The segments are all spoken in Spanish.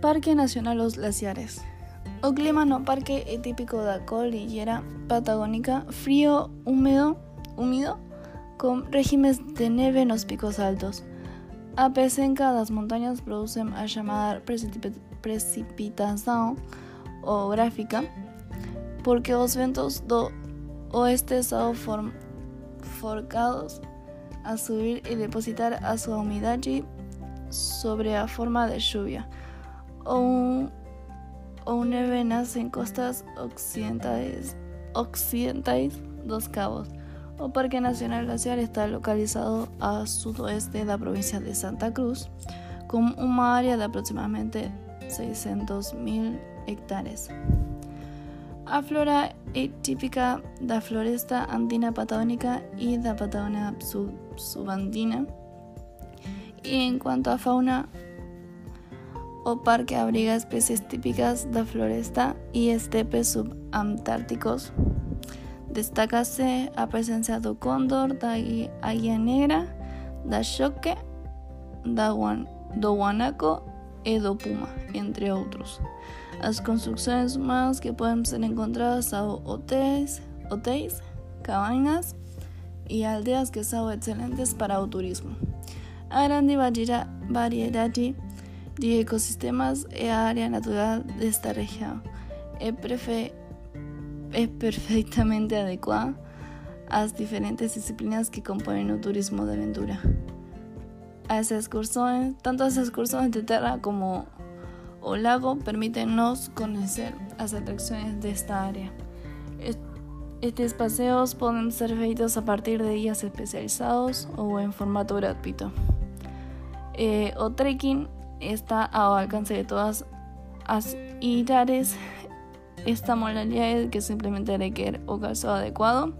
Parque Nacional Los Glaciares. O clima no parque é típico da cordillera patagónica, frío, húmedo, húmido, con regímenes de neve nos picos altos. A pesenca das montañas producen a chamada precipitação gráfica, porque os ventos do oeste são forcados a subir y depositar a su humedad sobre a forma de lluvia o, un, o nevenas en costas occidentales, occidentales dos cabos. O Parque Nacional Glaciar está localizado a sudoeste de la provincia de Santa Cruz, con una área de aproximadamente 600.000 hectáreas. A flora é típica da floresta andina patagónica y da Patagonia sub subandina. Y en cuanto a fauna, o parque abriga especies típicas da floresta y estepes subantárticos. Destácase a presencia do cóndor, da águia negra, da choque, da do guanaco e do puma, entre outros. As construções humanas que podem ser encontradas são hotéis, cabanas e aldeias que são excelentes para o turismo. A grande variedade de ecossistemas é a área natural desta região. É, é perfeitamente adequada às diferentes disciplinas que compõem o turismo de aventura. As excursões, tanto as excursões de terra como o lago permítenos conocer las atracciones de esta área. Estos paseos pueden ser feitos a partir de guías especializados o en formato gratuito. Eh, o trekking está al alcance de todas las idades. Esta modalidad es que simplemente requiere un calzado adecuado,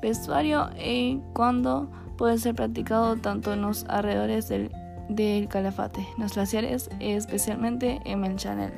vestuario y cuando puede ser practicado tanto en los alrededores del del Calafate, los glaciares, especialmente en el Chanel.